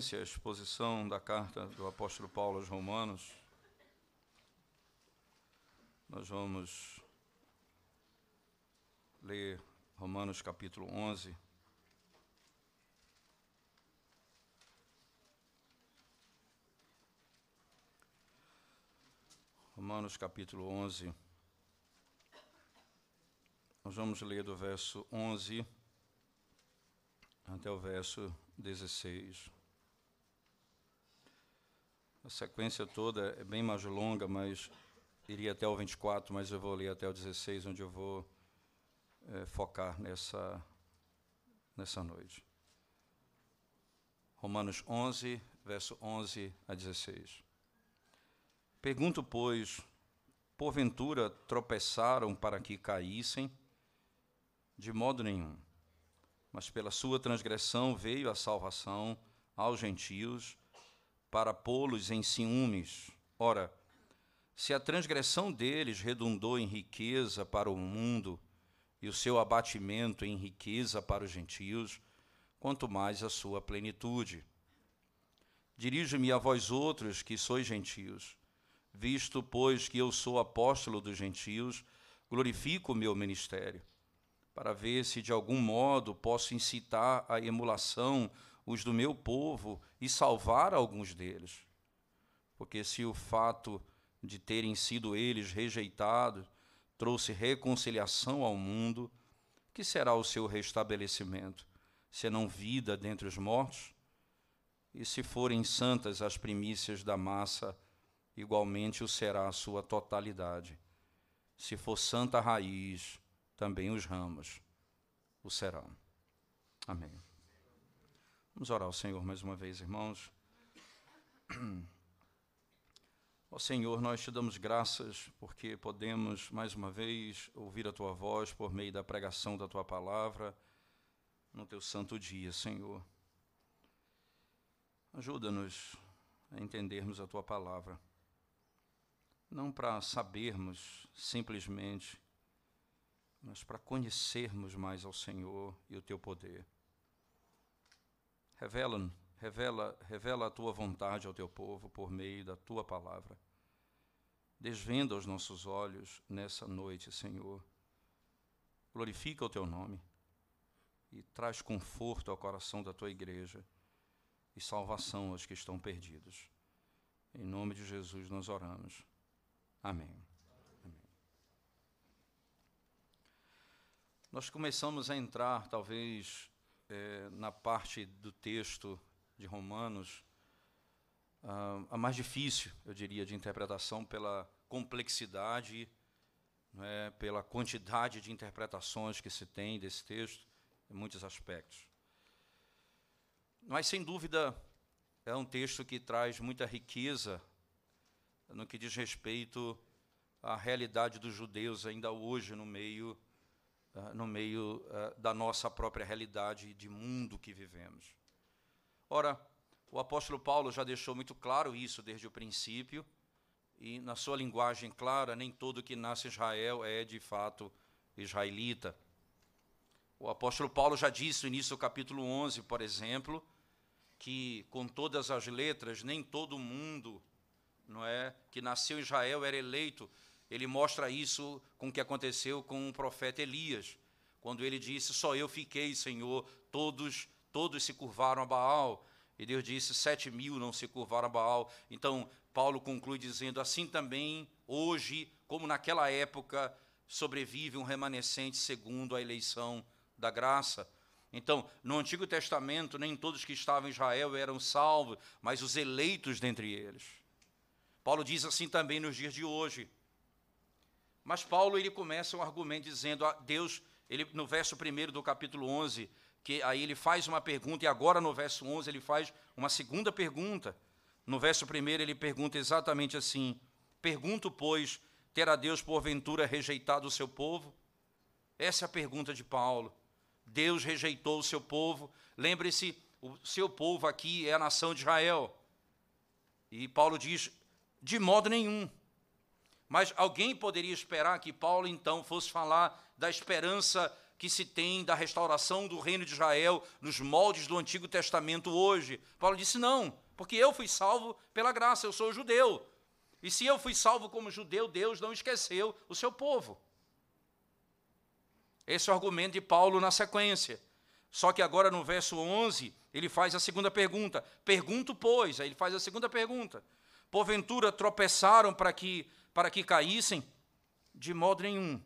sequência à exposição da carta do apóstolo Paulo aos Romanos, nós vamos ler Romanos capítulo 11. Romanos capítulo 11. Nós vamos ler do verso 11 até o verso 16. A sequência toda é bem mais longa, mas iria até o 24, mas eu vou ler até o 16, onde eu vou é, focar nessa, nessa noite. Romanos 11, verso 11 a 16. Pergunto, pois, porventura tropeçaram para que caíssem? De modo nenhum mas pela sua transgressão veio a salvação aos gentios para pô-los em ciúmes. Ora, se a transgressão deles redundou em riqueza para o mundo e o seu abatimento em riqueza para os gentios, quanto mais a sua plenitude. Dirijo-me a vós outros que sois gentios, visto, pois, que eu sou apóstolo dos gentios, glorifico o meu ministério para ver se de algum modo posso incitar a emulação os do meu povo e salvar alguns deles. Porque se o fato de terem sido eles rejeitados trouxe reconciliação ao mundo, que será o seu restabelecimento, senão vida dentre os mortos? E se forem santas as primícias da massa, igualmente o será a sua totalidade. Se for santa a raiz, também os ramos o serão. Amém. Vamos orar ao Senhor mais uma vez, irmãos. Ó Senhor, nós te damos graças porque podemos mais uma vez ouvir a tua voz por meio da pregação da tua palavra no teu santo dia, Senhor. Ajuda-nos a entendermos a tua palavra, não para sabermos simplesmente mas para conhecermos mais ao Senhor e o teu poder. Revela, revela, revela a tua vontade ao teu povo por meio da tua palavra. Desvenda os nossos olhos nessa noite, Senhor. Glorifica o teu nome e traz conforto ao coração da tua igreja e salvação aos que estão perdidos. Em nome de Jesus nós oramos. Amém. Nós começamos a entrar, talvez, é, na parte do texto de Romanos, uh, a mais difícil, eu diria, de interpretação pela complexidade, é, pela quantidade de interpretações que se tem desse texto, em muitos aspectos. Mas, sem dúvida, é um texto que traz muita riqueza no que diz respeito à realidade dos judeus ainda hoje no meio uh, no meio uh, da nossa própria realidade de mundo que vivemos. Ora, o apóstolo Paulo já deixou muito claro isso desde o princípio, e na sua linguagem clara, nem todo que nasce em Israel é de fato israelita. O apóstolo Paulo já disse no início do capítulo 11, por exemplo, que com todas as letras, nem todo mundo não é, que nasceu em Israel era eleito, ele mostra isso com o que aconteceu com o profeta Elias, quando ele disse: Só eu fiquei, Senhor, todos, todos se curvaram a Baal. E Deus disse: Sete mil não se curvaram a Baal. Então, Paulo conclui dizendo: Assim também, hoje, como naquela época, sobrevive um remanescente segundo a eleição da graça. Então, no Antigo Testamento, nem todos que estavam em Israel eram salvos, mas os eleitos dentre eles. Paulo diz assim também nos dias de hoje. Mas Paulo ele começa um argumento dizendo a Deus, ele no verso 1 do capítulo 11, que aí ele faz uma pergunta e agora no verso 11 ele faz uma segunda pergunta. No verso 1 ele pergunta exatamente assim: Pergunto, pois, terá Deus porventura rejeitado o seu povo? Essa é a pergunta de Paulo. Deus rejeitou o seu povo. Lembre-se, o seu povo aqui é a nação de Israel. E Paulo diz: de modo nenhum. Mas alguém poderia esperar que Paulo então fosse falar da esperança que se tem da restauração do reino de Israel nos moldes do Antigo Testamento hoje. Paulo disse: não, porque eu fui salvo pela graça, eu sou judeu. E se eu fui salvo como judeu, Deus não esqueceu o seu povo. Esse é o argumento de Paulo na sequência. Só que agora no verso 11, ele faz a segunda pergunta. Pergunto, pois, aí ele faz a segunda pergunta. Porventura tropeçaram para que para que caíssem? De modo nenhum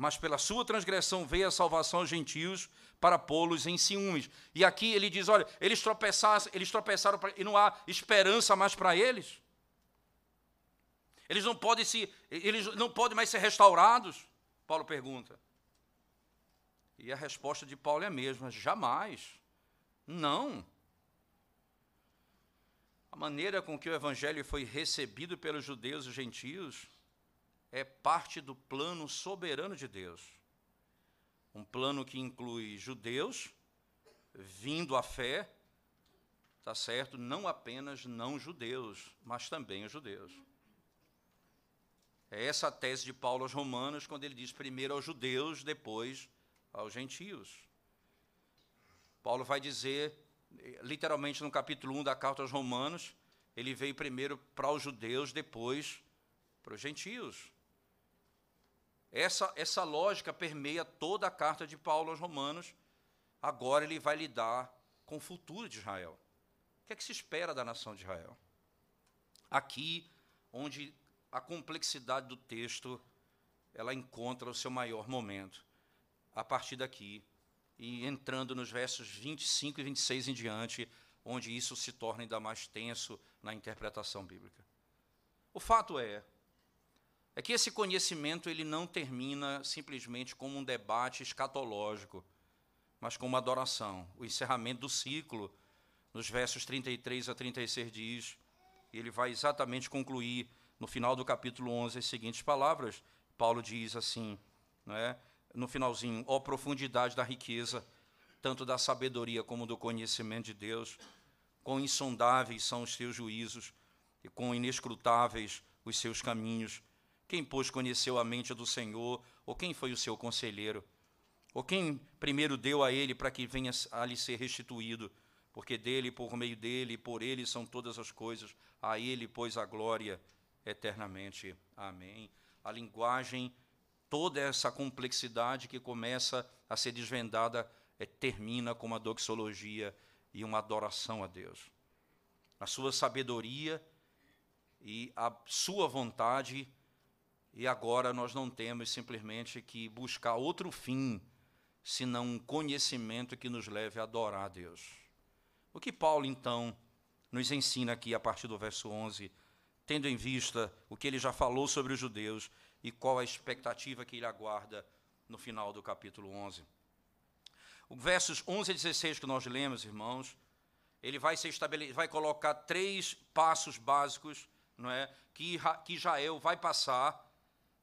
mas pela sua transgressão veio a salvação aos gentios para pô-los em ciúmes. E aqui ele diz: olha, eles tropeçaram, eles tropeçaram e não há esperança mais para eles. Eles não podem se, eles não podem mais ser restaurados. Paulo pergunta. E a resposta de Paulo é a mesma: jamais. Não. A maneira com que o evangelho foi recebido pelos judeus e gentios é parte do plano soberano de Deus. Um plano que inclui judeus vindo à fé, tá certo? Não apenas não judeus, mas também os judeus. É essa a tese de Paulo aos Romanos, quando ele diz primeiro aos judeus, depois aos gentios. Paulo vai dizer, literalmente no capítulo 1 da carta aos Romanos, ele veio primeiro para os judeus, depois para os gentios. Essa, essa lógica permeia toda a carta de Paulo aos Romanos. Agora ele vai lidar com o futuro de Israel. O que é que se espera da nação de Israel? Aqui, onde a complexidade do texto ela encontra o seu maior momento. A partir daqui, e entrando nos versos 25 e 26 em diante, onde isso se torna ainda mais tenso na interpretação bíblica. O fato é é que esse conhecimento ele não termina simplesmente como um debate escatológico, mas como uma adoração. O encerramento do ciclo, nos versos 33 a 36 diz, e ele vai exatamente concluir no final do capítulo 11 as seguintes palavras. Paulo diz assim, não é? No finalzinho, ó profundidade da riqueza, tanto da sabedoria como do conhecimento de Deus, quão insondáveis são os seus juízos e quão inescrutáveis os seus caminhos. Quem, pois, conheceu a mente do Senhor, ou quem foi o seu conselheiro? Ou quem primeiro deu a ele para que venha a lhe ser restituído? Porque dele, por meio dele, por ele são todas as coisas, a ele, pois, a glória eternamente. Amém. A linguagem, toda essa complexidade que começa a ser desvendada, é, termina com uma doxologia e uma adoração a Deus. A sua sabedoria e a sua vontade e agora nós não temos simplesmente que buscar outro fim, senão um conhecimento que nos leve a adorar a Deus. O que Paulo, então, nos ensina aqui a partir do verso 11, tendo em vista o que ele já falou sobre os judeus e qual a expectativa que ele aguarda no final do capítulo 11. O versos 11 e 16 que nós lemos, irmãos, ele vai, ser vai colocar três passos básicos não é, que, que Israel vai passar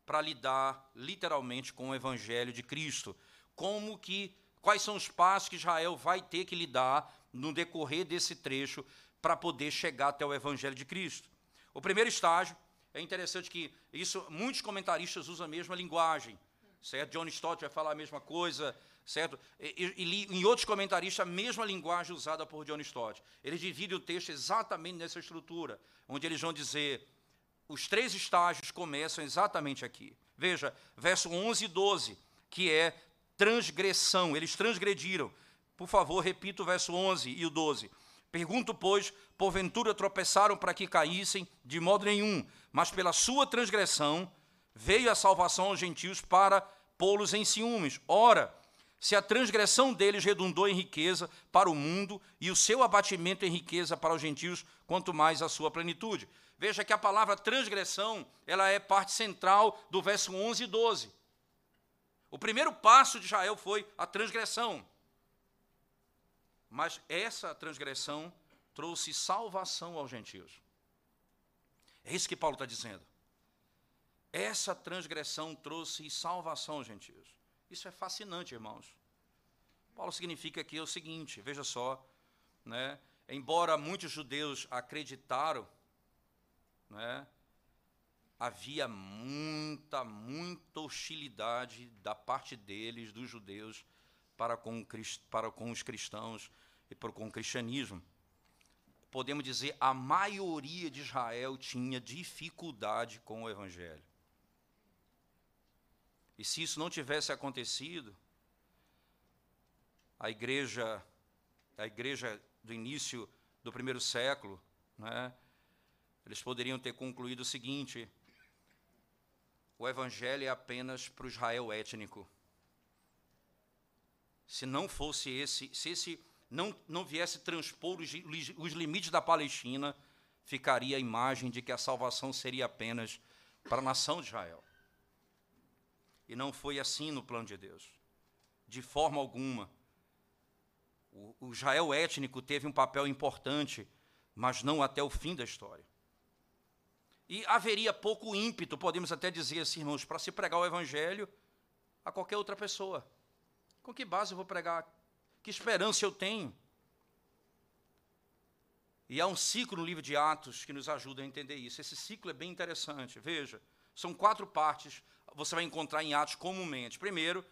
para lidar literalmente com o evangelho de Cristo. Como que quais são os passos que Israel vai ter que lidar no decorrer desse trecho para poder chegar até o evangelho de Cristo? O primeiro estágio é interessante que isso muitos comentaristas usam a mesma linguagem, certo? John Stott vai falar a mesma coisa, certo? E, e, em outros comentaristas, a mesma linguagem usada por John Stott. Eles dividem o texto exatamente nessa estrutura, onde eles vão dizer os três estágios começam exatamente aqui. Veja, verso 11 e 12, que é transgressão, eles transgrediram. Por favor, repita o verso 11 e o 12. Pergunto, pois, porventura tropeçaram para que caíssem? De modo nenhum, mas pela sua transgressão veio a salvação aos gentios para pô-los em ciúmes. Ora, se a transgressão deles redundou em riqueza para o mundo e o seu abatimento em riqueza para os gentios, quanto mais a sua plenitude. Veja que a palavra transgressão, ela é parte central do verso 11 e 12. O primeiro passo de Israel foi a transgressão. Mas essa transgressão trouxe salvação aos gentios. É isso que Paulo está dizendo. Essa transgressão trouxe salvação gentios. Isso é fascinante, irmãos. Paulo significa aqui o seguinte, veja só, né? embora muitos judeus acreditaram né, havia muita, muita hostilidade da parte deles, dos judeus, para com, para com os cristãos e para com o cristianismo. Podemos dizer, a maioria de Israel tinha dificuldade com o evangelho. E se isso não tivesse acontecido, a igreja, a igreja do início do primeiro século, né, eles poderiam ter concluído o seguinte: o evangelho é apenas para o Israel étnico. Se não fosse esse, se esse não, não viesse transpor os, os limites da Palestina, ficaria a imagem de que a salvação seria apenas para a nação de Israel. E não foi assim no plano de Deus. De forma alguma. O, o Israel étnico teve um papel importante, mas não até o fim da história. E haveria pouco ímpeto, podemos até dizer assim, irmãos, para se pregar o evangelho a qualquer outra pessoa. Com que base eu vou pregar? Que esperança eu tenho? E há um ciclo no livro de Atos que nos ajuda a entender isso. Esse ciclo é bem interessante. Veja, são quatro partes, você vai encontrar em Atos comumente. Primeiro,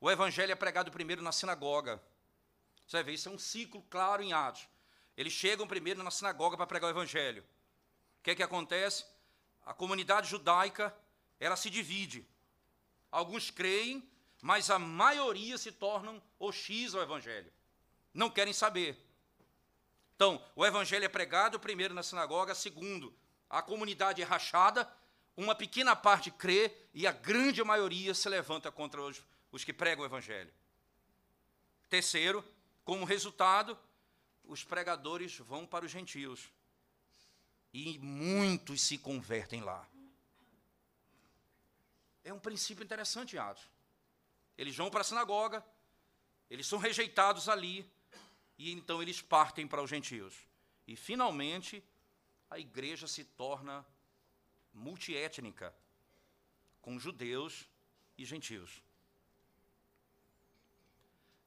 o evangelho é pregado primeiro na sinagoga. Você vai ver, isso é um ciclo claro em Atos. Eles chegam primeiro na sinagoga para pregar o evangelho. O que é que acontece? a comunidade judaica ela se divide. Alguns creem, mas a maioria se tornam hostis ao evangelho. Não querem saber. Então, o evangelho é pregado primeiro na sinagoga, segundo, a comunidade é rachada, uma pequena parte crê e a grande maioria se levanta contra os, os que pregam o evangelho. Terceiro, como resultado, os pregadores vão para os gentios e muitos se convertem lá. É um princípio interessante, Atos. Eles vão para a sinagoga, eles são rejeitados ali, e então eles partem para os gentios. E finalmente a igreja se torna multiétnica, com judeus e gentios.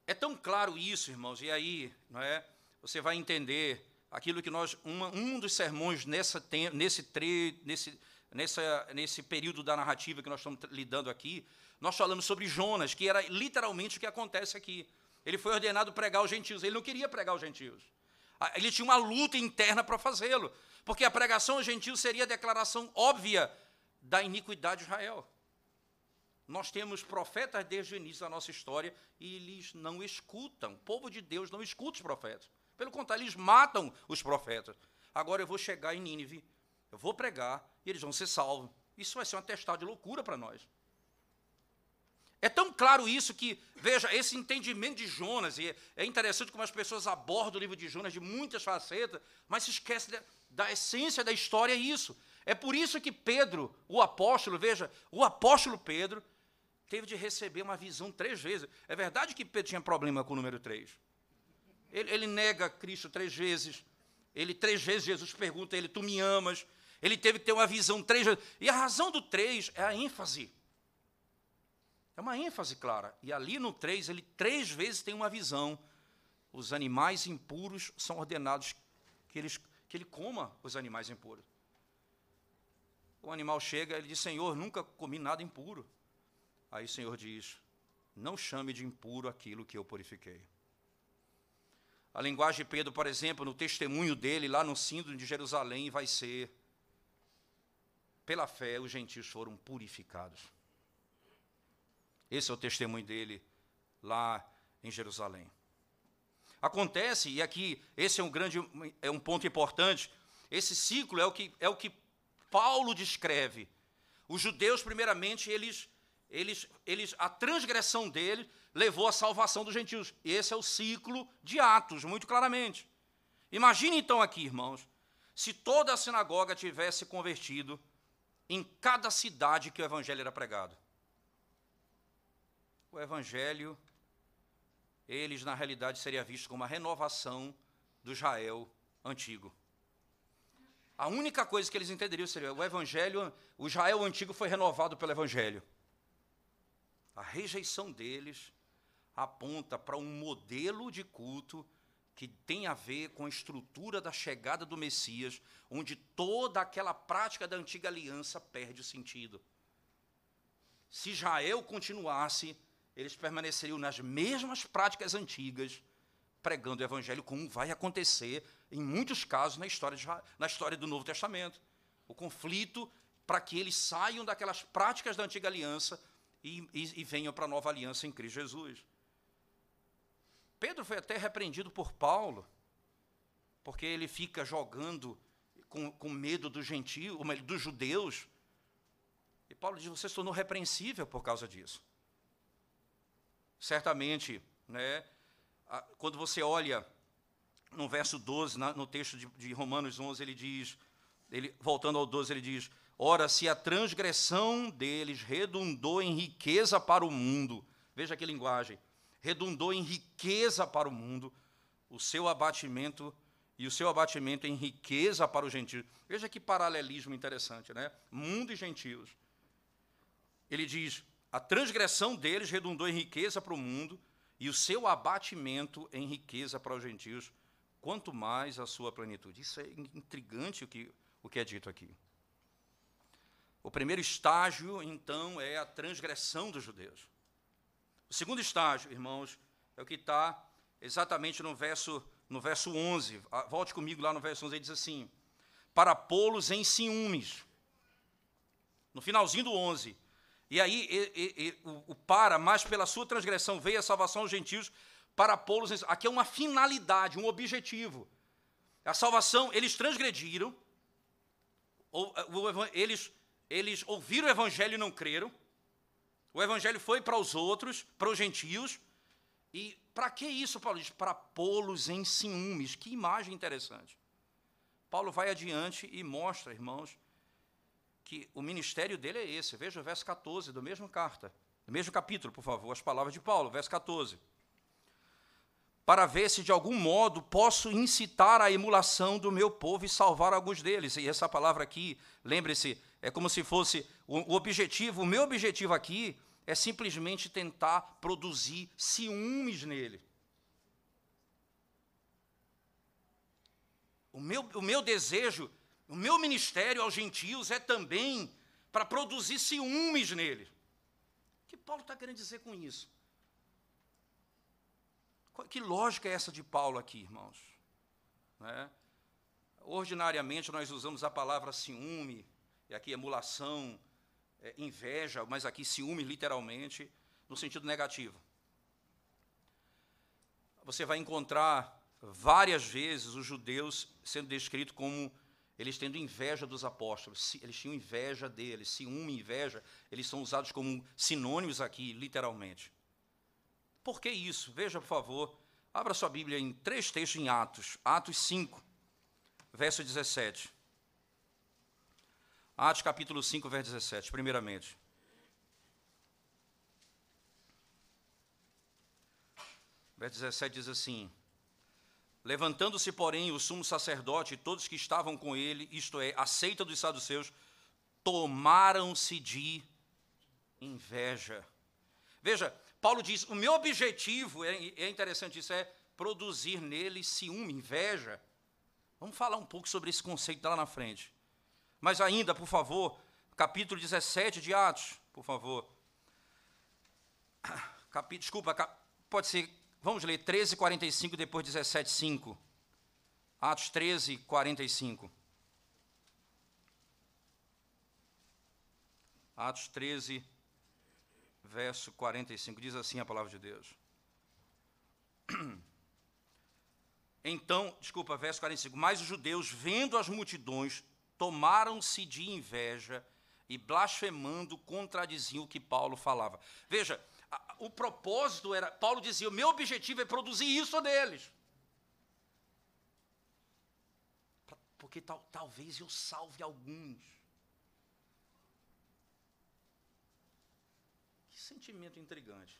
É tão claro isso, irmãos, e aí, não é? Você vai entender aquilo que nós uma, um dos sermões nessa nesse tre, nesse nessa nesse período da narrativa que nós estamos lidando aqui, nós falamos sobre Jonas, que era literalmente o que acontece aqui. Ele foi ordenado pregar aos gentios, ele não queria pregar aos gentios. Ah, ele tinha uma luta interna para fazê-lo, porque a pregação aos gentios seria a declaração óbvia da iniquidade de Israel. Nós temos profetas desde o início da nossa história e eles não escutam. O povo de Deus não escuta os profetas. Pelo contrário, eles matam os profetas. Agora eu vou chegar em Nínive, eu vou pregar e eles vão ser salvos. Isso vai ser um atestado de loucura para nós. É tão claro isso que, veja, esse entendimento de Jonas, e é interessante como as pessoas abordam o livro de Jonas de muitas facetas, mas se esquece da, da essência da história, é isso. É por isso que Pedro, o apóstolo, veja, o apóstolo Pedro, teve de receber uma visão três vezes. É verdade que Pedro tinha problema com o número três. Ele, ele nega Cristo três vezes. Ele três vezes Jesus pergunta a ele: Tu me amas? Ele teve que ter uma visão três vezes. E a razão do três é a ênfase. É uma ênfase clara. E ali no três, ele três vezes tem uma visão. Os animais impuros são ordenados que, eles, que ele coma os animais impuros. O animal chega, ele diz: Senhor, nunca comi nada impuro. Aí o Senhor diz: Não chame de impuro aquilo que eu purifiquei. A linguagem de Pedro, por exemplo, no testemunho dele lá no síndrome de Jerusalém, vai ser: pela fé, os gentios foram purificados. Esse é o testemunho dele lá em Jerusalém. Acontece, e aqui esse é um grande é um ponto importante, esse ciclo é o que é o que Paulo descreve. Os judeus primeiramente eles eles, eles, a transgressão dele levou à salvação dos gentios. Esse é o ciclo de Atos, muito claramente. Imagine então aqui, irmãos, se toda a sinagoga tivesse convertido em cada cidade que o evangelho era pregado. O evangelho, eles na realidade seria visto como uma renovação do Israel antigo. A única coisa que eles entenderiam seria o evangelho, o Israel antigo foi renovado pelo evangelho. A rejeição deles aponta para um modelo de culto que tem a ver com a estrutura da chegada do Messias, onde toda aquela prática da antiga aliança perde o sentido. Se Israel continuasse, eles permaneceriam nas mesmas práticas antigas, pregando o evangelho, como vai acontecer em muitos casos na história, de, na história do Novo Testamento. O conflito para que eles saiam daquelas práticas da antiga aliança e, e, e venham para a nova aliança em Cristo Jesus. Pedro foi até repreendido por Paulo, porque ele fica jogando com, com medo do gentio, dos judeus. E Paulo diz: você se tornou repreensível por causa disso. Certamente, né, quando você olha no verso 12, no texto de, de Romanos 11, ele diz, ele, voltando ao 12, ele diz: Ora, se a transgressão deles redundou em riqueza para o mundo, veja que linguagem, redundou em riqueza para o mundo, o seu abatimento e o seu abatimento em riqueza para os gentios. Veja que paralelismo interessante, né? Mundo e gentios. Ele diz: a transgressão deles redundou em riqueza para o mundo e o seu abatimento em riqueza para os gentios, quanto mais a sua plenitude. Isso é intrigante o que, o que é dito aqui. O primeiro estágio, então, é a transgressão dos judeus. Segundo estágio, irmãos, é o que está exatamente no verso, no verso 11. Ah, volte comigo lá no verso 11, ele diz assim: Para pô-los em ciúmes. No finalzinho do 11. E aí, e, e, o, o, para, mas pela sua transgressão veio a salvação aos gentios, para pô-los em. Aqui é uma finalidade, um objetivo. A salvação, eles transgrediram, ou, eles eles ouviram o evangelho e não creram. O evangelho foi para os outros, para os gentios. E para que isso, Paulo diz? Para pô-los em ciúmes. Que imagem interessante. Paulo vai adiante e mostra, irmãos, que o ministério dele é esse. Veja o verso 14 do mesmo carta, do mesmo capítulo, por favor, as palavras de Paulo, verso 14. Para ver se de algum modo posso incitar a emulação do meu povo e salvar alguns deles. E essa palavra aqui, lembre-se, é como se fosse o objetivo, o meu objetivo aqui é simplesmente tentar produzir ciúmes nele. O meu, o meu desejo, o meu ministério aos gentios é também para produzir ciúmes nele. O que Paulo está querendo dizer com isso? Que lógica é essa de Paulo aqui, irmãos? Né? Ordinariamente nós usamos a palavra ciúme e aqui emulação, é, inveja, mas aqui ciúme literalmente, no sentido negativo. Você vai encontrar várias vezes os judeus sendo descritos como eles tendo inveja dos apóstolos, eles tinham inveja deles, ciúme inveja, eles são usados como sinônimos aqui, literalmente. Por que isso? Veja, por favor, abra sua Bíblia em três textos em Atos, Atos 5, verso 17. Atos capítulo 5, verso 17, primeiramente. Verso 17 diz assim: Levantando-se, porém, o sumo sacerdote e todos que estavam com ele, isto é, a seita dos saduceus, tomaram-se de inveja. Veja, Paulo diz: o meu objetivo, é, é interessante isso, é produzir nele ciúme, inveja. Vamos falar um pouco sobre esse conceito lá na frente. Mas ainda, por favor, capítulo 17 de Atos, por favor. Capítulo, desculpa, cap, pode ser, vamos ler 13, 45, depois 17, 5. Atos 13, 45. Atos 13, verso 45, diz assim a palavra de Deus. Então, desculpa, verso 45. Mas os judeus, vendo as multidões, tomaram-se de inveja e blasfemando contradiziam o que Paulo falava. Veja, o propósito era, Paulo dizia, o meu objetivo é produzir isso neles. Porque tal, talvez eu salve alguns. Sentimento intrigante.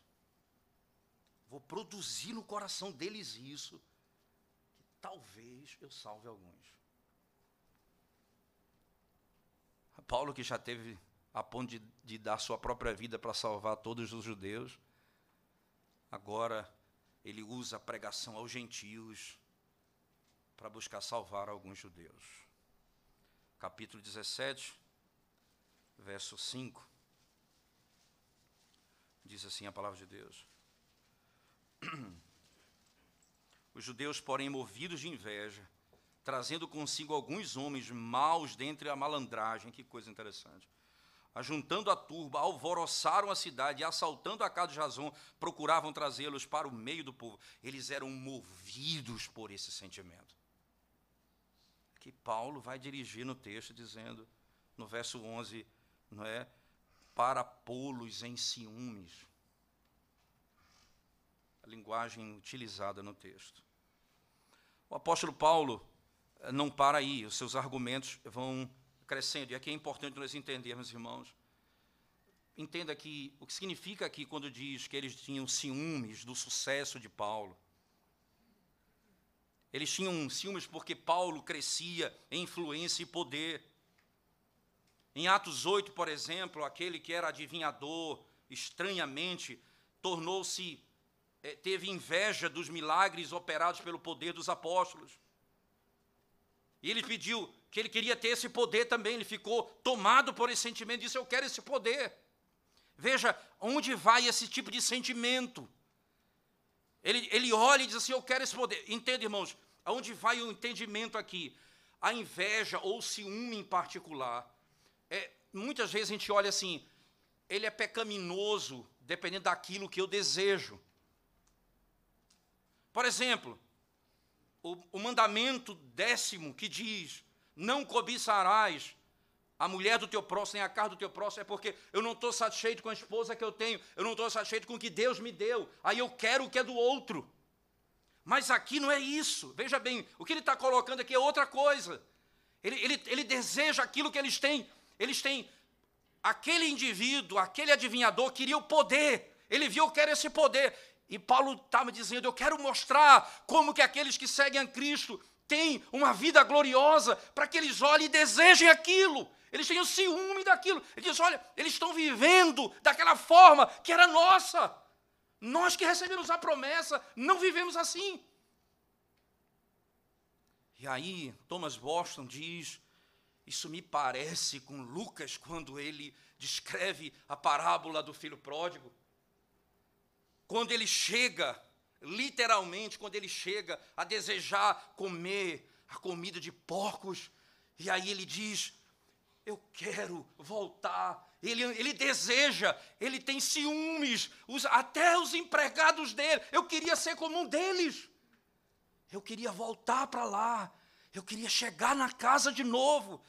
Vou produzir no coração deles isso, que talvez eu salve alguns. Paulo, que já teve a ponto de, de dar sua própria vida para salvar todos os judeus, agora ele usa a pregação aos gentios para buscar salvar alguns judeus. Capítulo 17, verso 5. Diz assim a palavra de Deus. Os judeus, porém, movidos de inveja, trazendo consigo alguns homens maus dentre a malandragem, que coisa interessante. Ajuntando a turba, alvoroçaram a cidade e, assaltando a casa de Jason, procuravam trazê-los para o meio do povo. Eles eram movidos por esse sentimento. Que Paulo vai dirigir no texto, dizendo, no verso 11, não é? Para pô-los em ciúmes. A linguagem utilizada no texto. O apóstolo Paulo eh, não para aí, os seus argumentos vão crescendo. E aqui é importante nós entendermos, irmãos. Entenda que o que significa aqui quando diz que eles tinham ciúmes do sucesso de Paulo. Eles tinham ciúmes porque Paulo crescia em influência e poder. Em Atos 8, por exemplo, aquele que era adivinhador, estranhamente, tornou-se, eh, teve inveja dos milagres operados pelo poder dos apóstolos. E ele pediu que ele queria ter esse poder também, ele ficou tomado por esse sentimento, disse: Eu quero esse poder. Veja onde vai esse tipo de sentimento. Ele, ele olha e diz assim: Eu quero esse poder. Entende, irmãos? Aonde vai o entendimento aqui? A inveja ou ciúme em particular. É, muitas vezes a gente olha assim: ele é pecaminoso dependendo daquilo que eu desejo. Por exemplo, o, o mandamento décimo que diz: não cobiçarás a mulher do teu próximo, nem a casa do teu próximo, é porque eu não estou satisfeito com a esposa que eu tenho, eu não estou satisfeito com o que Deus me deu, aí eu quero o que é do outro. Mas aqui não é isso. Veja bem, o que ele está colocando aqui é outra coisa. Ele, ele, ele deseja aquilo que eles têm. Eles têm. Aquele indivíduo, aquele adivinhador, queria o poder. Ele viu, eu quero esse poder. E Paulo estava dizendo: Eu quero mostrar como que aqueles que seguem a Cristo têm uma vida gloriosa, para que eles olhem e desejem aquilo. Eles tenham ciúme daquilo. Ele diz: Olha, eles estão vivendo daquela forma que era nossa. Nós que recebemos a promessa, não vivemos assim. E aí, Thomas Boston diz: Isso me parece com Lucas quando ele descreve a parábola do filho pródigo quando ele chega, literalmente, quando ele chega a desejar comer a comida de porcos, e aí ele diz: Eu quero voltar. Ele, ele deseja, ele tem ciúmes, os, até os empregados dele. Eu queria ser como um deles. Eu queria voltar para lá. Eu queria chegar na casa de novo.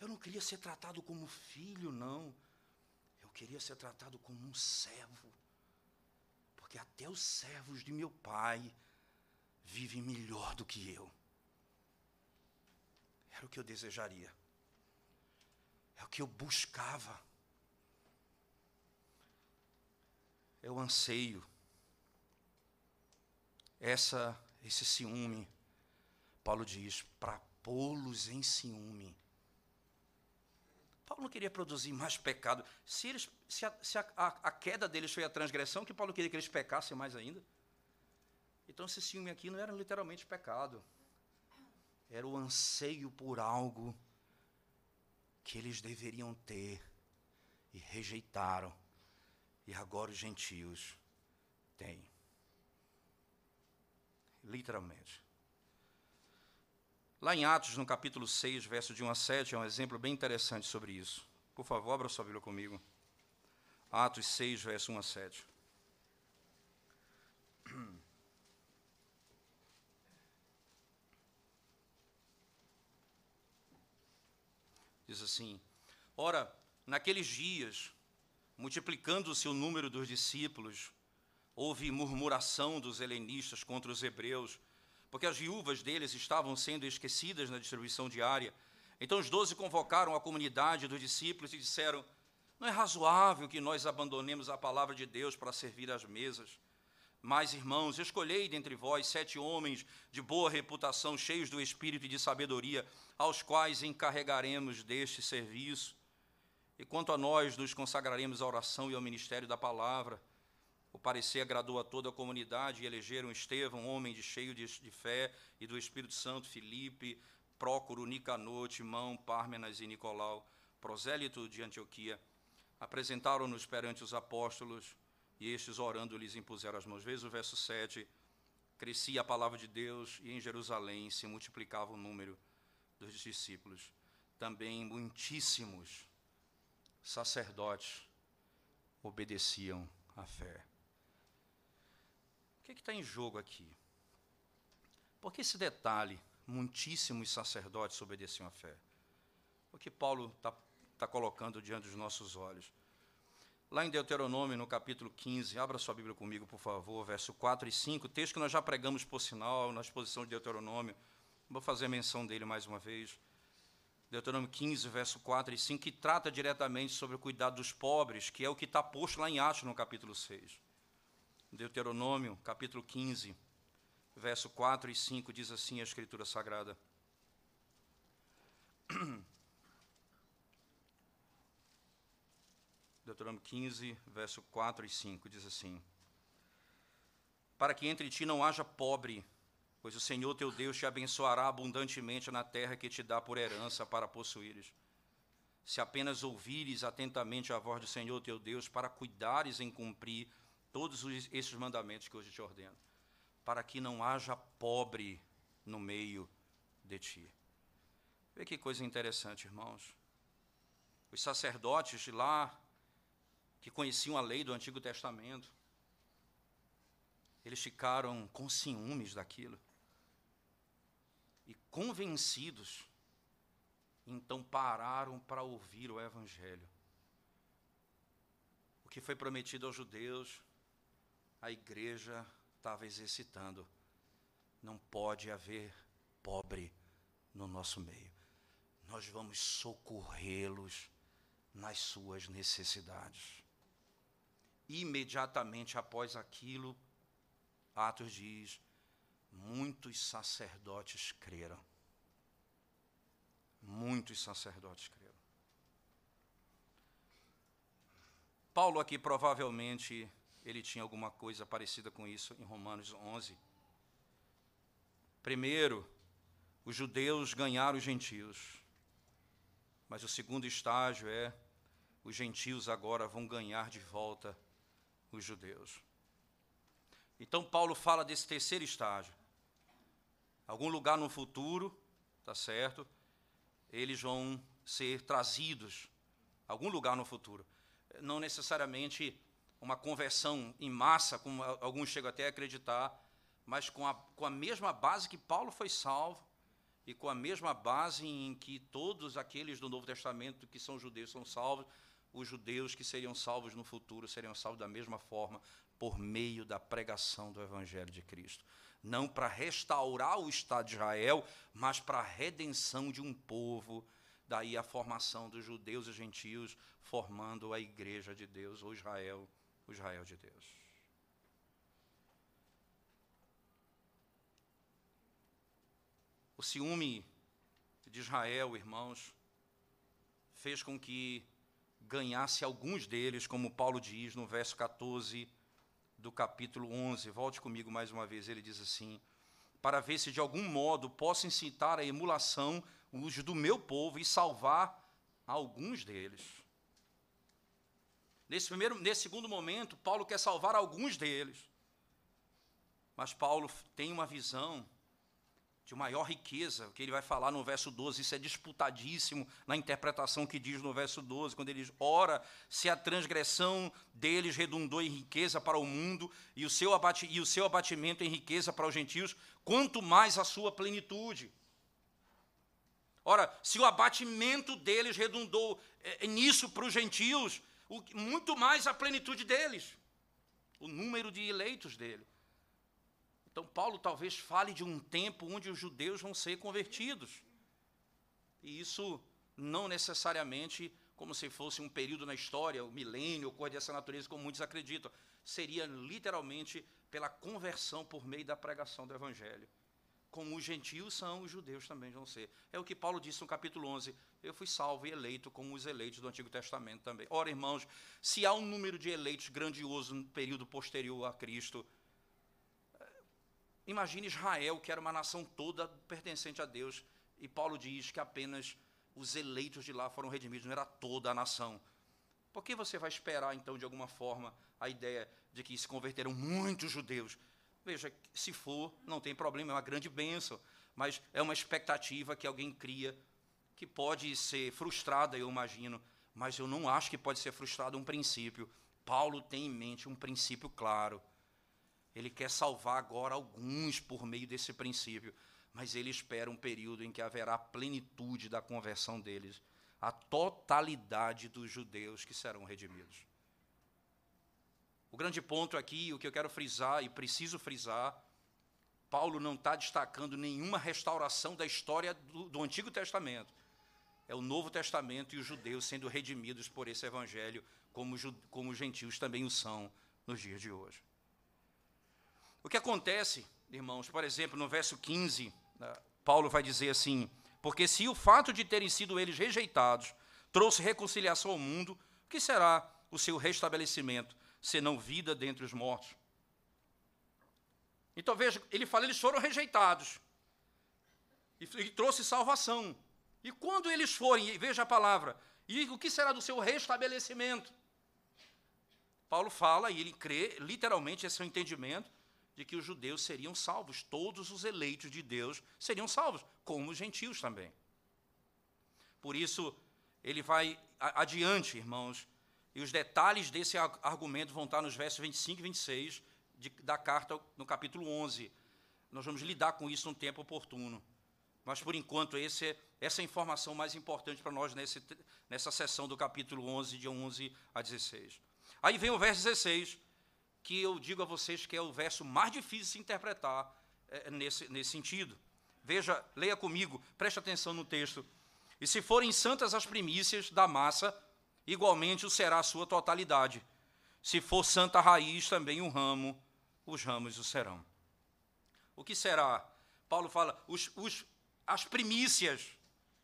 Eu não queria ser tratado como filho, não. Eu queria ser tratado como um servo porque até os servos de meu pai vivem melhor do que eu. Era o que eu desejaria. É o que eu buscava. É o anseio. Essa, esse ciúme, Paulo diz, para pô-los em ciúme. Paulo não queria produzir mais pecado. Se, eles, se, a, se a, a, queda deles foi a transgressão, que Paulo queria que eles pecassem mais ainda. Então esse ciúme aqui não era literalmente pecado. Era o anseio por algo que eles deveriam ter e rejeitaram. E agora os gentios têm. Literalmente. Lá em Atos, no capítulo 6, verso de 1 a 7, é um exemplo bem interessante sobre isso. Por favor, abra sua Bíblia comigo. Atos 6, verso 1 a 7. Diz assim: Ora, naqueles dias, multiplicando-se o número dos discípulos, houve murmuração dos helenistas contra os hebreus porque as viúvas deles estavam sendo esquecidas na distribuição diária. Então os doze convocaram a comunidade dos discípulos e disseram: Não é razoável que nós abandonemos a palavra de Deus para servir às mesas. Mas, irmãos, escolhei dentre vós sete homens de boa reputação, cheios do espírito e de sabedoria, aos quais encarregaremos deste serviço. E quanto a nós, nos consagraremos à oração e ao ministério da palavra. O parecer agradou a toda a comunidade e elegeram Estevão, homem de cheio de, de fé e do Espírito Santo, Filipe, Prócoro, Nicanor, Timão, Pármenas e Nicolau, prosélito de Antioquia. Apresentaram-nos perante os apóstolos e estes, orando, lhes impuseram as mãos. Veja o verso 7. Crescia a palavra de Deus e em Jerusalém se multiplicava o número dos discípulos. Também muitíssimos sacerdotes obedeciam à fé. Que está em jogo aqui? Porque esse detalhe, muitíssimos sacerdotes obedeciam à fé. O que Paulo está tá colocando diante dos nossos olhos. Lá em Deuteronômio, no capítulo 15, abra sua Bíblia comigo, por favor, verso 4 e 5, texto que nós já pregamos por sinal na exposição de Deuteronômio. Vou fazer menção dele mais uma vez. Deuteronômio 15, verso 4 e 5, que trata diretamente sobre o cuidado dos pobres, que é o que está posto lá em Atos, no capítulo 6. Deuteronômio, capítulo 15, verso 4 e 5, diz assim a Escritura Sagrada. Deuteronômio 15, verso 4 e 5, diz assim: Para que entre ti não haja pobre, pois o Senhor teu Deus te abençoará abundantemente na terra que te dá por herança para possuíres. Se apenas ouvires atentamente a voz do Senhor teu Deus, para cuidares em cumprir todos esses mandamentos que hoje te ordeno, para que não haja pobre no meio de ti. Vê que coisa interessante, irmãos. Os sacerdotes de lá que conheciam a lei do Antigo Testamento, eles ficaram com ciúmes daquilo e convencidos, então pararam para ouvir o Evangelho. O que foi prometido aos judeus, a igreja estava exercitando. Não pode haver pobre no nosso meio. Nós vamos socorrê-los nas suas necessidades imediatamente após aquilo, Atos diz: muitos sacerdotes creram. Muitos sacerdotes creram. Paulo aqui provavelmente ele tinha alguma coisa parecida com isso em Romanos 11. Primeiro, os judeus ganharam os gentios. Mas o segundo estágio é os gentios agora vão ganhar de volta os judeus. Então Paulo fala desse terceiro estágio. Algum lugar no futuro, tá certo? Eles vão ser trazidos algum lugar no futuro. Não necessariamente uma conversão em massa, como alguns chegam até a acreditar, mas com a, com a mesma base que Paulo foi salvo e com a mesma base em que todos aqueles do Novo Testamento que são judeus são salvos, os judeus que seriam salvos no futuro seriam salvos da mesma forma, por meio da pregação do Evangelho de Cristo. Não para restaurar o Estado de Israel, mas para a redenção de um povo. Daí a formação dos judeus e gentios, formando a igreja de Deus, ou Israel, o Israel de Deus. O ciúme de Israel, irmãos, fez com que ganhasse alguns deles, como Paulo diz no verso 14 do capítulo 11. Volte comigo mais uma vez, ele diz assim: Para ver se de algum modo posso incitar a emulação os do meu povo e salvar alguns deles. Nesse, primeiro, nesse segundo momento, Paulo quer salvar alguns deles. Mas Paulo tem uma visão de maior riqueza, que ele vai falar no verso 12, isso é disputadíssimo na interpretação que diz no verso 12, quando ele diz: Ora, se a transgressão deles redundou em riqueza para o mundo e o seu, abate, e o seu abatimento em riqueza para os gentios, quanto mais a sua plenitude. Ora, se o abatimento deles redundou é, nisso para os gentios, o, muito mais a plenitude deles, o número de eleitos dele. Então, Paulo talvez fale de um tempo onde os judeus vão ser convertidos. E isso não necessariamente como se fosse um período na história, o milênio, ou coisa dessa natureza, como muitos acreditam. Seria literalmente pela conversão por meio da pregação do Evangelho. Como os gentios são, os judeus também vão ser. É o que Paulo disse no capítulo 11. Eu fui salvo e eleito como os eleitos do Antigo Testamento também. Ora, irmãos, se há um número de eleitos grandioso no período posterior a Cristo, eh, imagine Israel, que era uma nação toda pertencente a Deus, e Paulo diz que apenas os eleitos de lá foram redimidos, não era toda a nação. Por que você vai esperar, então, de alguma forma, a ideia de que se converteram muitos judeus? Veja, se for, não tem problema, é uma grande bênção, mas é uma expectativa que alguém cria, que pode ser frustrada, eu imagino, mas eu não acho que pode ser frustrado um princípio. Paulo tem em mente um princípio claro. Ele quer salvar agora alguns por meio desse princípio, mas ele espera um período em que haverá plenitude da conversão deles, a totalidade dos judeus que serão redimidos. O grande ponto aqui, o que eu quero frisar e preciso frisar, Paulo não está destacando nenhuma restauração da história do, do, Antigo Testamento. É o Novo Testamento e os judeus sendo redimidos por esse evangelho, como, como os gentios também o são nos dias de hoje. O que acontece, irmãos, por exemplo, no verso 15, né, Paulo vai dizer assim: Porque se o fato de terem sido eles rejeitados trouxe reconciliação ao mundo, o que será o seu restabelecimento? Senão vida dentre os mortos. Então veja, ele fala, eles foram rejeitados. E, e trouxe salvação. E quando eles forem, veja a palavra, e o que será do seu restabelecimento? Paulo fala, e ele crê, literalmente, esse é o entendimento, de que os judeus seriam salvos, todos os eleitos de Deus seriam salvos, como os gentios também. Por isso, ele vai adiante, irmãos, e os detalhes desse argumento vão estar nos versos 25 e 26 de, da carta no capítulo 11. Nós vamos lidar com isso num tempo oportuno. Mas, por enquanto, esse é, essa é a informação mais importante para nós nesse, nessa sessão do capítulo 11, de 11 a 16. Aí vem o verso 16, que eu digo a vocês que é o verso mais difícil de se interpretar é, nesse, nesse sentido. Veja, leia comigo, preste atenção no texto. E se forem santas as primícias da massa, igualmente o será a sua totalidade. Se for santa raiz, também o ramo, os ramos o serão. O que será? Paulo fala, os, os, as primícias.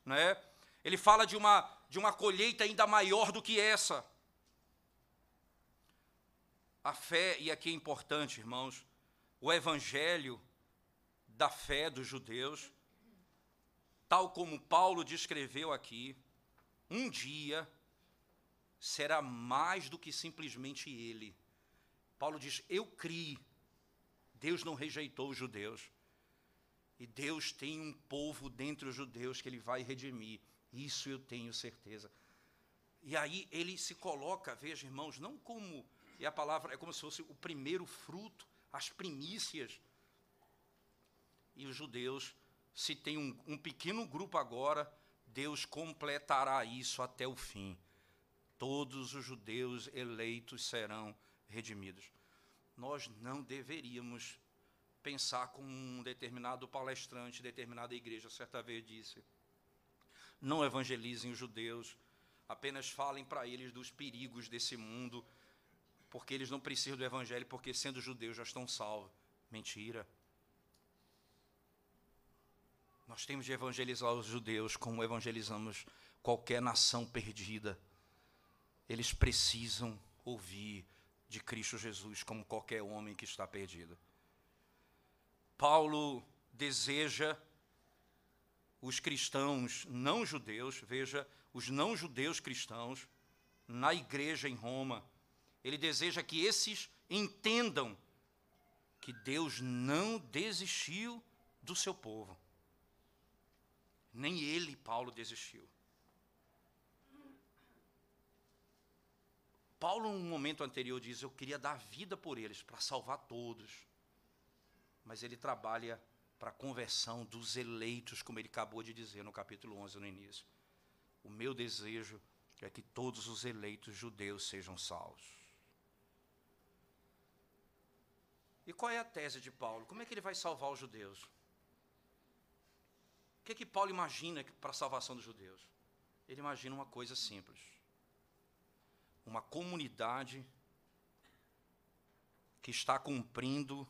Né? Ele fala de uma, de uma colheita ainda maior do que essa. A fé, e aqui é importante, irmãos, o evangelho da fé dos judeus, tal como Paulo descreveu aqui, um dia será mais do que simplesmente ele. Paulo diz: Eu criei. Deus não rejeitou os judeus. E Deus tem um povo dentre os judeus que ele vai redimir. Isso eu tenho certeza. E aí ele se coloca, veja, irmãos, não como, e a palavra é como se fosse o primeiro fruto, as primícias. E os judeus, se tem um, um pequeno grupo agora, Deus completará isso até o fim todos os judeus eleitos serão redimidos. Nós não deveríamos pensar como um determinado palestrante, determinada igreja certa vez disse: não evangelizem os judeus, apenas falem para eles dos perigos desse mundo, porque eles não precisam do evangelho, porque sendo judeus já estão salvos. Mentira. Nós temos de evangelizar os judeus como evangelizamos qualquer nação perdida eles precisam ouvir de Cristo Jesus como qualquer homem que está perdido. Paulo deseja os cristãos não judeus, veja, os não judeus cristãos na igreja em Roma, ele deseja que esses entendam que Deus não desistiu do seu povo. Nem ele, Paulo, desistiu. Paulo, num momento anterior, diz: Eu queria dar vida por eles, para salvar todos. Mas ele trabalha para a conversão dos eleitos, como ele acabou de dizer no capítulo 11, no início. O meu desejo é que todos os eleitos judeus sejam salvos. E qual é a tese de Paulo? Como é que ele vai salvar os judeus? O que é que Paulo imagina para a salvação dos judeus? Ele imagina uma coisa simples uma comunidade que está cumprindo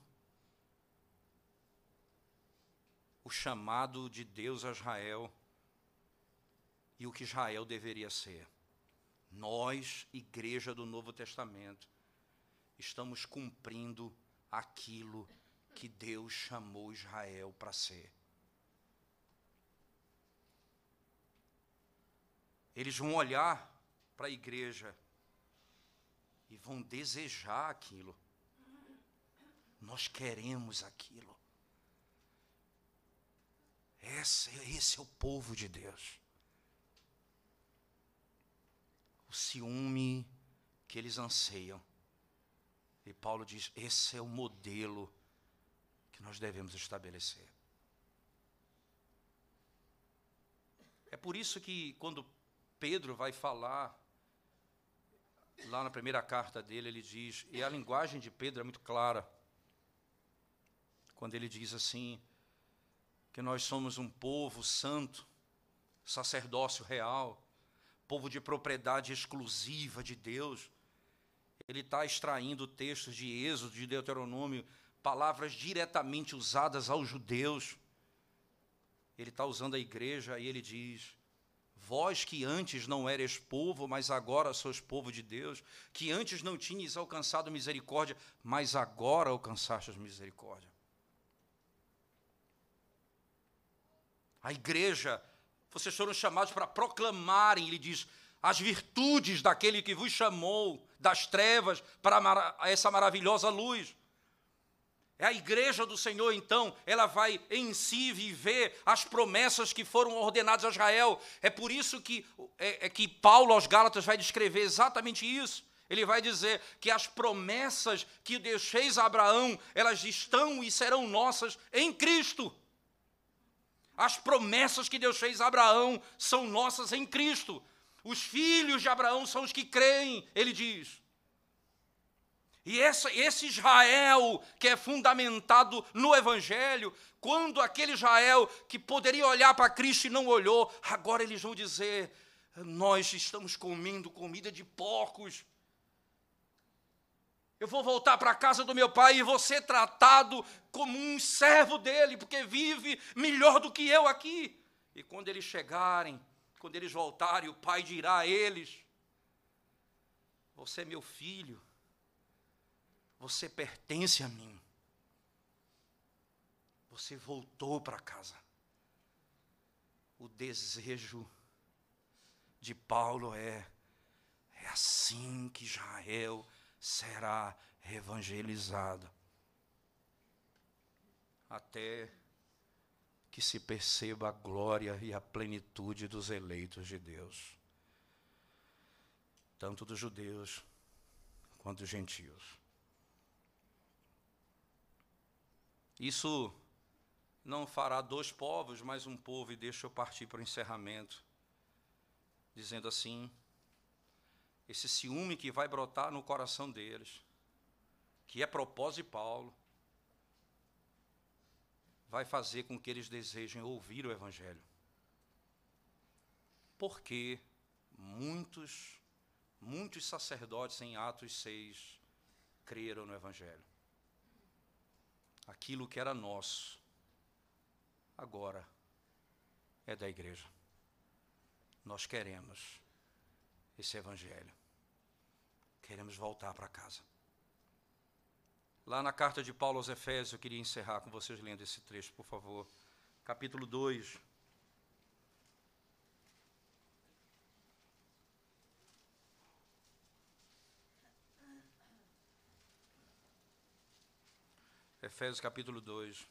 o chamado de Deus a Israel e o que Israel deveria ser. Nós, igreja do Novo Testamento, estamos cumprindo aquilo que Deus chamou Israel para ser. Eles vão olhar para a igreja e vão desejar aquilo. Nós queremos aquilo. Esse, esse é o povo de Deus. O ciúme que eles anseiam. E Paulo diz: esse é o modelo que nós devemos estabelecer. É por isso que quando Pedro vai falar, lá na primeira carta dele, ele diz, e a linguagem de Pedro é muito clara, quando ele diz assim, que nós somos um povo santo, sacerdócio real, povo de propriedade exclusiva de Deus. Ele está extraindo textos de Êxodo, de Deuteronômio, palavras diretamente usadas aos judeus. Ele está usando a igreja e ele diz: Vós que antes não eres povo, mas agora sois povo de Deus, que antes não tinhas alcançado misericórdia, mas agora alcançastes misericórdia. A igreja, vocês foram chamados para proclamarem, ele diz, as virtudes daquele que vos chamou das trevas para essa maravilhosa luz. É a igreja do Senhor, então, ela vai em si viver as promessas que foram ordenadas a Israel. É por isso que, é, é que Paulo aos Gálatas vai descrever exatamente isso. Ele vai dizer que as promessas que Deus fez a Abraão, elas estão e serão nossas em Cristo. As promessas que Deus fez a Abraão são nossas em Cristo. Os filhos de Abraão são os que creem, ele diz. E essa, esse Israel que é fundamentado no Evangelho, quando aquele Israel que poderia olhar para Cristo e não olhou, agora eles vão dizer: Nós estamos comendo comida de porcos. Eu vou voltar para a casa do meu pai e vou ser tratado como um servo dele, porque vive melhor do que eu aqui. E quando eles chegarem, quando eles voltarem, o pai dirá a eles: Você é meu filho você pertence a mim. Você voltou para casa. O desejo de Paulo é: é assim que Israel será evangelizado. Até que se perceba a glória e a plenitude dos eleitos de Deus, tanto dos judeus quanto dos gentios. Isso não fará dois povos, mas um povo, e deixa eu partir para o encerramento, dizendo assim: esse ciúme que vai brotar no coração deles, que é propósito de Paulo, vai fazer com que eles desejem ouvir o Evangelho. Porque muitos, muitos sacerdotes em Atos 6 creram no Evangelho aquilo que era nosso, agora é da igreja. Nós queremos esse evangelho. Queremos voltar para casa. Lá na carta de Paulo aos Efésios, eu queria encerrar com vocês lendo esse trecho, por favor. Capítulo 2. Efésios capítulo 2.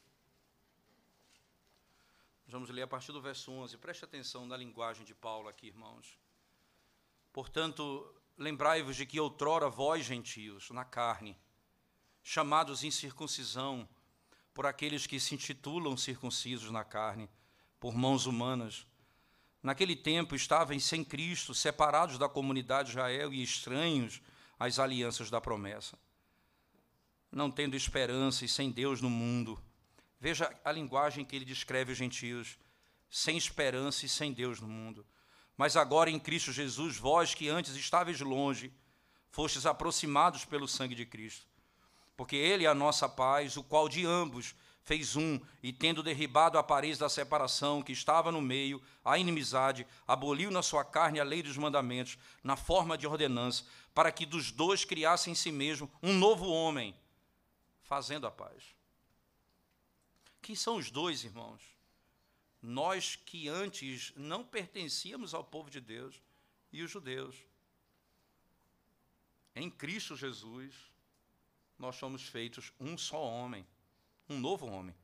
Vamos ler a partir do verso 11. Preste atenção na linguagem de Paulo aqui, irmãos. Portanto, lembrai-vos de que outrora vós, gentios, na carne, chamados em circuncisão por aqueles que se intitulam circuncisos na carne, por mãos humanas, naquele tempo estavam sem Cristo, separados da comunidade de Israel e estranhos às alianças da promessa não tendo esperança e sem Deus no mundo. Veja a linguagem que ele descreve os gentios: sem esperança e sem Deus no mundo. Mas agora em Cristo Jesus, vós que antes estáveis longe, fostes aproximados pelo sangue de Cristo. Porque Ele é a nossa paz, o qual de ambos fez um, e tendo derribado a parede da separação que estava no meio, a inimizade, aboliu na sua carne a lei dos mandamentos, na forma de ordenança, para que dos dois criasse em si mesmo um novo homem, fazendo a paz. Quem são os dois, irmãos? Nós que antes não pertencíamos ao povo de Deus e os judeus. Em Cristo Jesus, nós somos feitos um só homem um novo homem.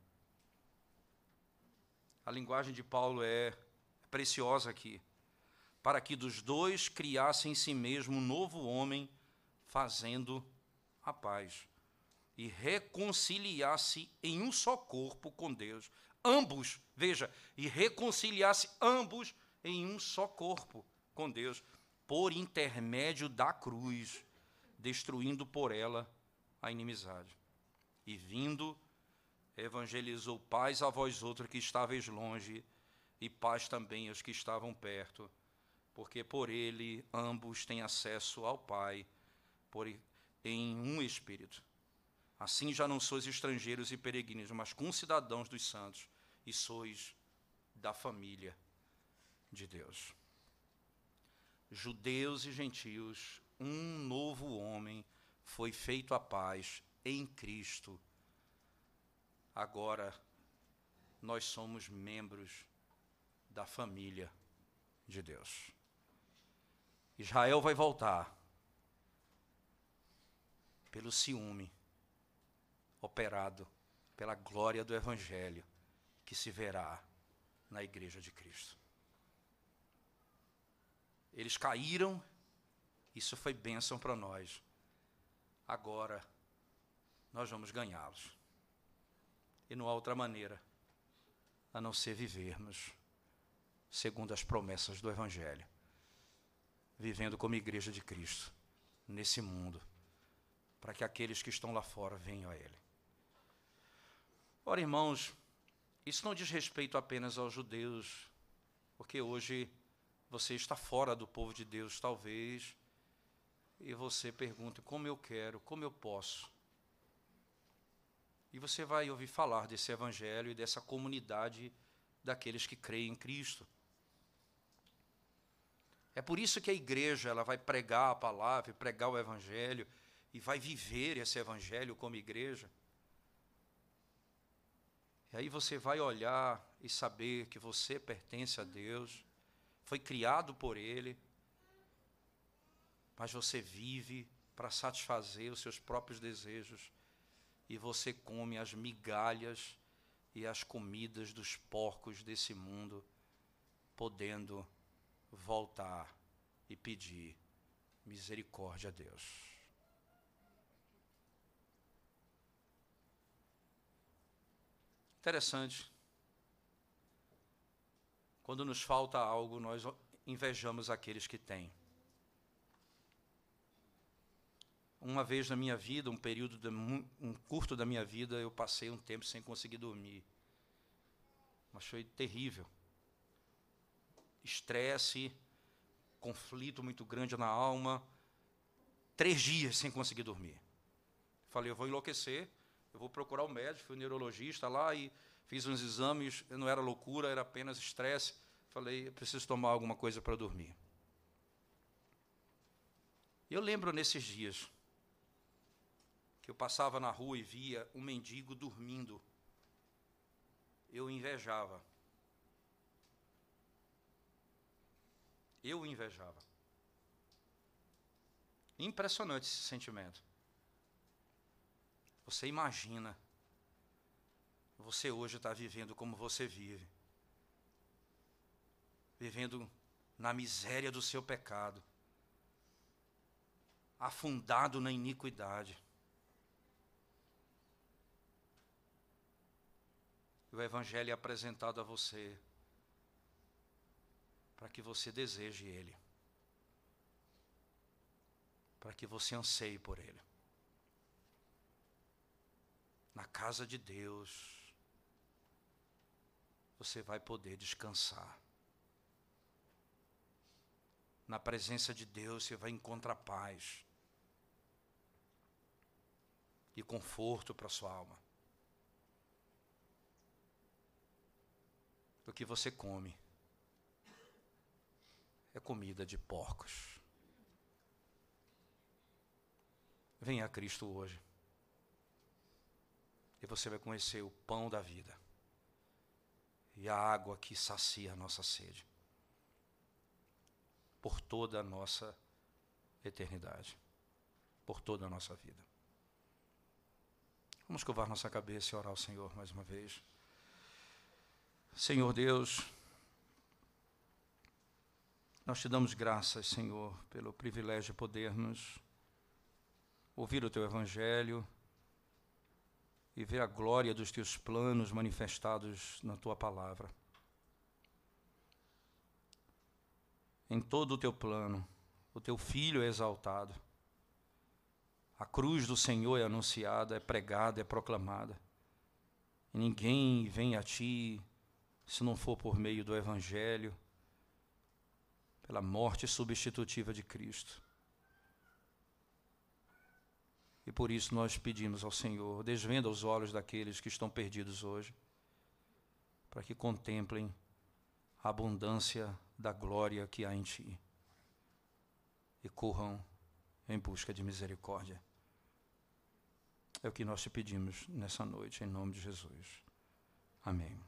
A linguagem de Paulo é preciosa aqui. Para que dos dois criasse em si mesmo um novo homem, fazendo a paz. E reconciliasse em um só corpo com Deus. Ambos, veja, e reconciliasse ambos em um só corpo com Deus, por intermédio da cruz, destruindo por ela a inimizade. E vindo evangelizou paz a vós outros que estáveis longe, e paz também aos que estavam perto, porque por ele ambos têm acesso ao Pai, por, em um Espírito. Assim já não sois estrangeiros e peregrinos, mas concidadãos dos santos, e sois da família de Deus. Judeus e gentios, um novo homem foi feito a paz em Cristo agora nós somos membros da família de Deus. Israel vai voltar pelo ciúme operado pela glória do Evangelho que se verá na Igreja de Cristo. Eles caíram, isso foi bênção para nós. Agora nós vamos ganhá-los. E não há outra maneira a não ser vivermos segundo as promessas do Evangelho, vivendo como igreja de Cristo nesse mundo, para que aqueles que estão lá fora venham a Ele. Ora, irmãos, isso não diz respeito apenas aos judeus, porque hoje você está fora do povo de Deus, talvez, e você pergunta: como eu quero, como eu posso? E você vai ouvir falar desse evangelho e dessa comunidade daqueles que creem em Cristo. É por isso que a igreja ela vai pregar a palavra, pregar o evangelho e vai viver esse evangelho como igreja. E aí você vai olhar e saber que você pertence a Deus, foi criado por Ele, mas você vive para satisfazer os seus próprios desejos e você come as migalhas e as comidas dos porcos desse mundo, podendo voltar e pedir misericórdia a Deus. Interessante. Quando nos falta algo, nós invejamos aqueles que têm. Uma vez na minha vida, um período, de, um curto da minha vida, eu passei um tempo sem conseguir dormir. Mas foi terrível. Estresse, conflito muito grande na alma. Três dias sem conseguir dormir. Falei, eu vou enlouquecer, eu vou procurar o médico, fui um neurologista lá e fiz uns exames, não era loucura, era apenas estresse. Falei, preciso tomar alguma coisa para dormir. Eu lembro nesses dias, eu passava na rua e via um mendigo dormindo, eu invejava. Eu invejava. Impressionante esse sentimento. Você imagina, você hoje está vivendo como você vive, vivendo na miséria do seu pecado, afundado na iniquidade. E o Evangelho é apresentado a você para que você deseje Ele, para que você anseie por Ele. Na casa de Deus, você vai poder descansar. Na presença de Deus, você vai encontrar paz e conforto para sua alma. o que você come é comida de porcos. Venha a Cristo hoje. E você vai conhecer o pão da vida. E a água que sacia a nossa sede. Por toda a nossa eternidade. Por toda a nossa vida. Vamos curvar nossa cabeça e orar ao Senhor mais uma vez. Senhor Deus, nós te damos graças, Senhor, pelo privilégio de podermos ouvir o teu Evangelho e ver a glória dos teus planos manifestados na tua palavra. Em todo o teu plano, o teu filho é exaltado. A cruz do Senhor é anunciada, é pregada, é proclamada. E ninguém vem a ti se não for por meio do Evangelho, pela morte substitutiva de Cristo. E por isso nós pedimos ao Senhor, desvenda os olhos daqueles que estão perdidos hoje, para que contemplem a abundância da glória que há em Ti e corram em busca de misericórdia. É o que nós te pedimos nessa noite, em nome de Jesus. Amém.